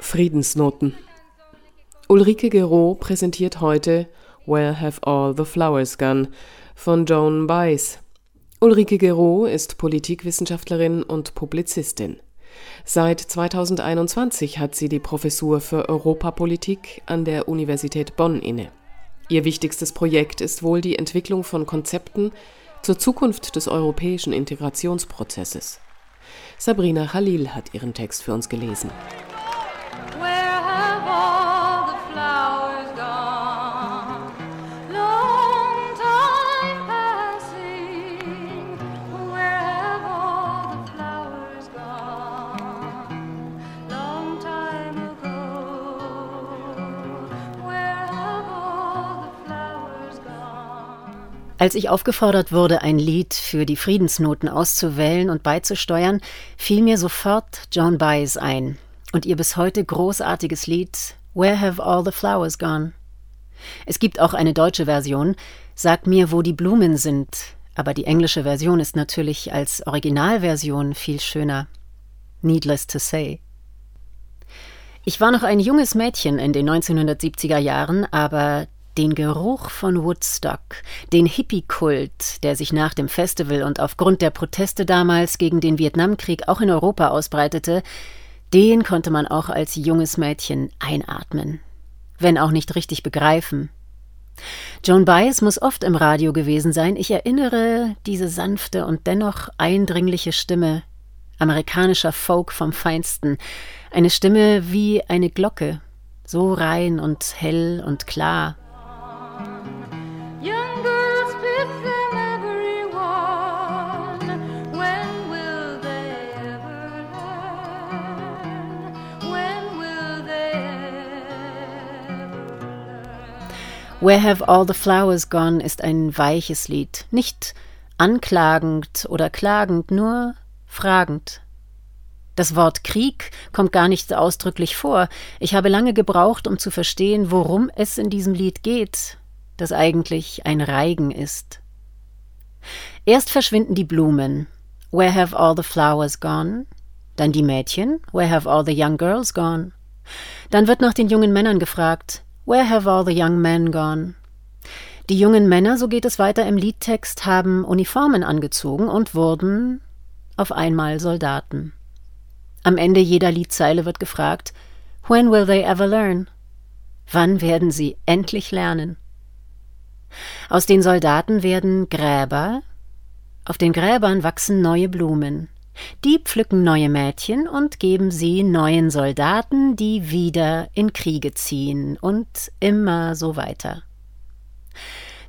Friedensnoten. Ulrike Geraud präsentiert heute Where Have All the Flowers Gone von Joan Baez. Ulrike Geraud ist Politikwissenschaftlerin und Publizistin. Seit 2021 hat sie die Professur für Europapolitik an der Universität Bonn inne. Ihr wichtigstes Projekt ist wohl die Entwicklung von Konzepten zur Zukunft des europäischen Integrationsprozesses. Sabrina Khalil hat ihren Text für uns gelesen. Als ich aufgefordert wurde, ein Lied für die Friedensnoten auszuwählen und beizusteuern, fiel mir sofort Joan Baez ein und ihr bis heute großartiges Lied Where Have All the Flowers Gone? Es gibt auch eine deutsche Version, Sag mir, wo die Blumen sind, aber die englische Version ist natürlich als Originalversion viel schöner. Needless to say. Ich war noch ein junges Mädchen in den 1970er Jahren, aber den Geruch von Woodstock, den Hippie-Kult, der sich nach dem Festival und aufgrund der Proteste damals gegen den Vietnamkrieg auch in Europa ausbreitete, den konnte man auch als junges Mädchen einatmen, wenn auch nicht richtig begreifen. Joan Baez muss oft im Radio gewesen sein. Ich erinnere diese sanfte und dennoch eindringliche Stimme, amerikanischer Folk vom Feinsten, eine Stimme wie eine Glocke, so rein und hell und klar. Where Have All the Flowers Gone ist ein weiches Lied, nicht anklagend oder klagend, nur fragend. Das Wort Krieg kommt gar nicht ausdrücklich vor. Ich habe lange gebraucht, um zu verstehen, worum es in diesem Lied geht, das eigentlich ein Reigen ist. Erst verschwinden die Blumen. Where have all the flowers gone? Dann die Mädchen. Where have all the young girls gone? Dann wird nach den jungen Männern gefragt. Where have all the young men gone? Die jungen Männer, so geht es weiter im Liedtext, haben Uniformen angezogen und wurden auf einmal Soldaten. Am Ende jeder Liedzeile wird gefragt, When will they ever learn? Wann werden sie endlich lernen? Aus den Soldaten werden Gräber, auf den Gräbern wachsen neue Blumen. Die pflücken neue Mädchen und geben sie neuen Soldaten, die wieder in Kriege ziehen und immer so weiter.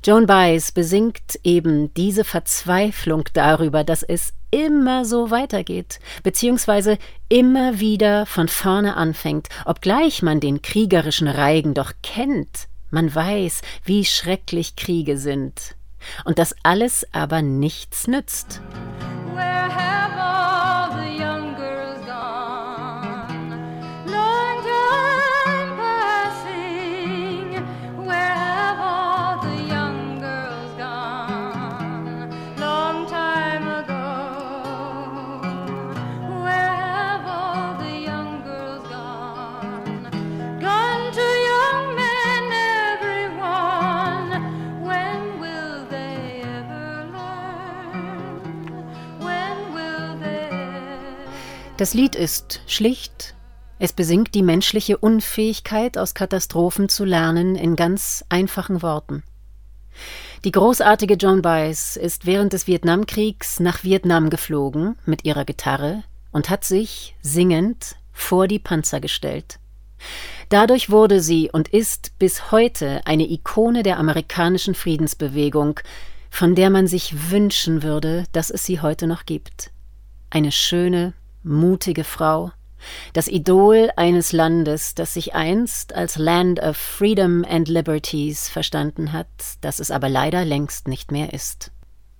Joan Baez besingt eben diese Verzweiflung darüber, dass es immer so weitergeht, beziehungsweise immer wieder von vorne anfängt, obgleich man den kriegerischen Reigen doch kennt. Man weiß, wie schrecklich Kriege sind. Und das alles aber nichts nützt. Das Lied ist schlicht, es besingt die menschliche Unfähigkeit, aus Katastrophen zu lernen, in ganz einfachen Worten. Die großartige Joan Baez ist während des Vietnamkriegs nach Vietnam geflogen mit ihrer Gitarre und hat sich, singend, vor die Panzer gestellt. Dadurch wurde sie und ist bis heute eine Ikone der amerikanischen Friedensbewegung, von der man sich wünschen würde, dass es sie heute noch gibt. Eine schöne, mutige Frau, das Idol eines Landes, das sich einst als Land of Freedom and Liberties verstanden hat, das es aber leider längst nicht mehr ist.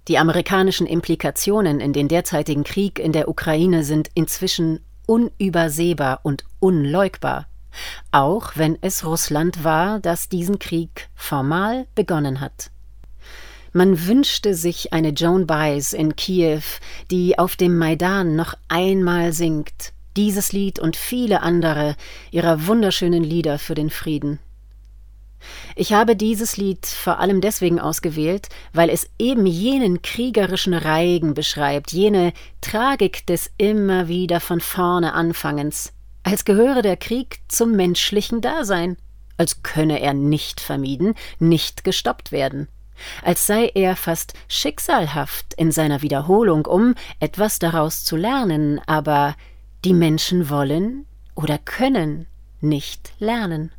Die amerikanischen Implikationen in den derzeitigen Krieg in der Ukraine sind inzwischen unübersehbar und unleugbar, auch wenn es Russland war, das diesen Krieg formal begonnen hat. Man wünschte sich eine Joan Baez in Kiew, die auf dem Maidan noch einmal singt. Dieses Lied und viele andere ihrer wunderschönen Lieder für den Frieden. Ich habe dieses Lied vor allem deswegen ausgewählt, weil es eben jenen kriegerischen Reigen beschreibt, jene Tragik des immer wieder von vorne Anfangens, als gehöre der Krieg zum menschlichen Dasein, als könne er nicht vermieden, nicht gestoppt werden, als sei er fast schicksalhaft in seiner Wiederholung, um etwas daraus zu lernen, aber die Menschen wollen oder können nicht lernen.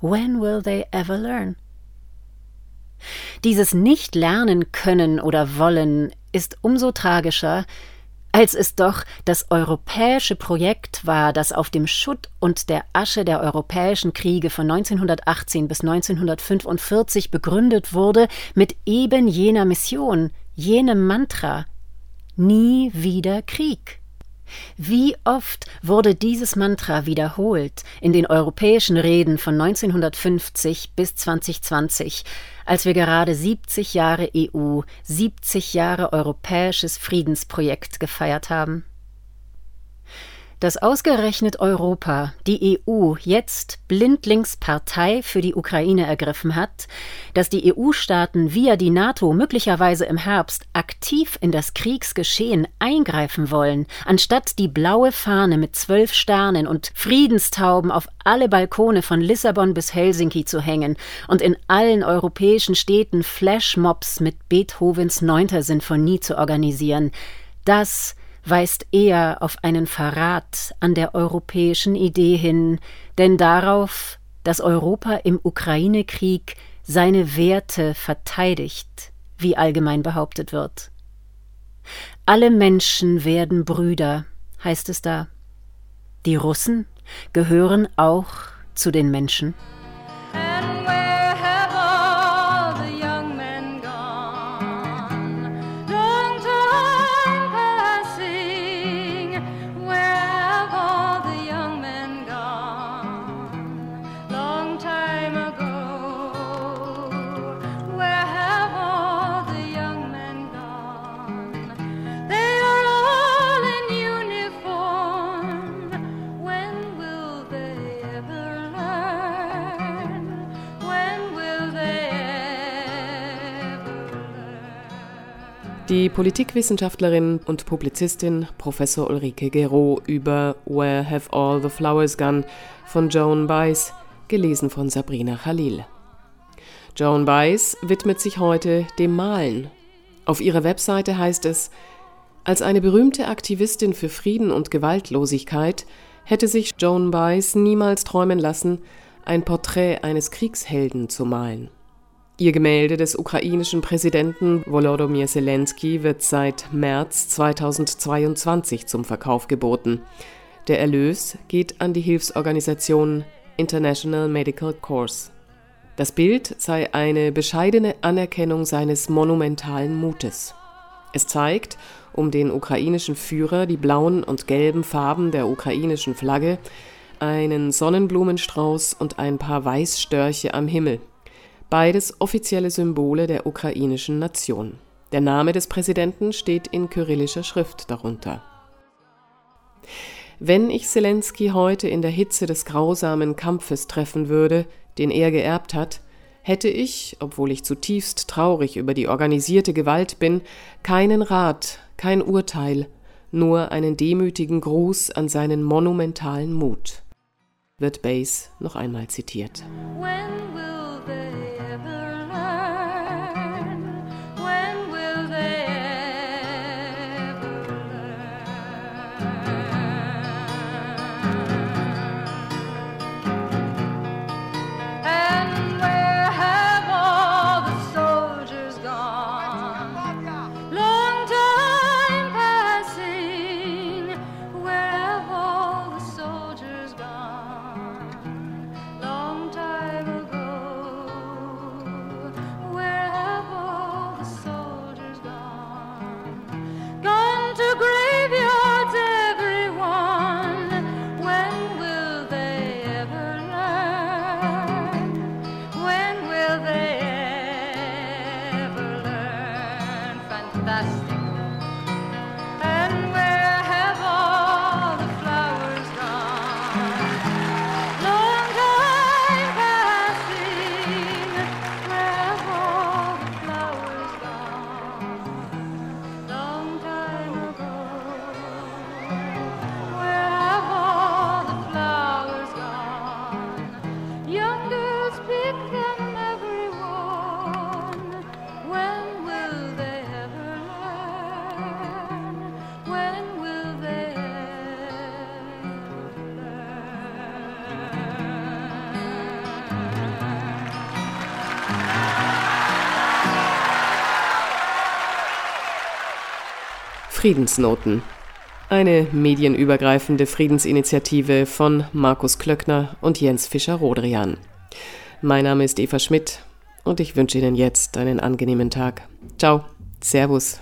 When will they ever learn? Dieses Nicht-Lernen können oder wollen ist umso tragischer, als es doch das europäische Projekt war, das auf dem Schutt und der Asche der europäischen Kriege von 1918 bis 1945 begründet wurde, mit eben jener Mission, jenem Mantra Nie wieder Krieg. Wie oft wurde dieses Mantra wiederholt in den europäischen Reden von 1950 bis 2020, als wir gerade 70 Jahre EU, 70 Jahre europäisches Friedensprojekt gefeiert haben? Dass ausgerechnet Europa, die EU, jetzt blindlings Partei für die Ukraine ergriffen hat, dass die EU-Staaten via die NATO möglicherweise im Herbst aktiv in das Kriegsgeschehen eingreifen wollen, anstatt die blaue Fahne mit zwölf Sternen und Friedenstauben auf alle Balkone von Lissabon bis Helsinki zu hängen und in allen europäischen Städten Flashmobs mit Beethovens neunter Sinfonie zu organisieren, das weist eher auf einen Verrat an der europäischen Idee hin, denn darauf, dass Europa im Ukraine-Krieg seine Werte verteidigt, wie allgemein behauptet wird. Alle Menschen werden Brüder, heißt es da. Die Russen gehören auch zu den Menschen. Die Politikwissenschaftlerin und Publizistin Professor Ulrike Gero über Where Have All the Flowers Gone von Joan Baez, gelesen von Sabrina Khalil. Joan Baez widmet sich heute dem Malen. Auf ihrer Webseite heißt es, als eine berühmte Aktivistin für Frieden und Gewaltlosigkeit hätte sich Joan Baez niemals träumen lassen, ein Porträt eines Kriegshelden zu malen. Ihr Gemälde des ukrainischen Präsidenten Volodymyr Zelensky wird seit März 2022 zum Verkauf geboten. Der Erlös geht an die Hilfsorganisation International Medical Corps. Das Bild sei eine bescheidene Anerkennung seines monumentalen Mutes. Es zeigt um den ukrainischen Führer die blauen und gelben Farben der ukrainischen Flagge, einen Sonnenblumenstrauß und ein paar Weißstörche am Himmel beides offizielle Symbole der ukrainischen Nation. Der Name des Präsidenten steht in kyrillischer Schrift darunter. Wenn ich Zelensky heute in der Hitze des grausamen Kampfes treffen würde, den er geerbt hat, hätte ich, obwohl ich zutiefst traurig über die organisierte Gewalt bin, keinen Rat, kein Urteil, nur einen demütigen Gruß an seinen monumentalen Mut. Wird Bass noch einmal zitiert. everlasting. Friedensnoten. Eine medienübergreifende Friedensinitiative von Markus Klöckner und Jens Fischer-Rodrian. Mein Name ist Eva Schmidt und ich wünsche Ihnen jetzt einen angenehmen Tag. Ciao, Servus.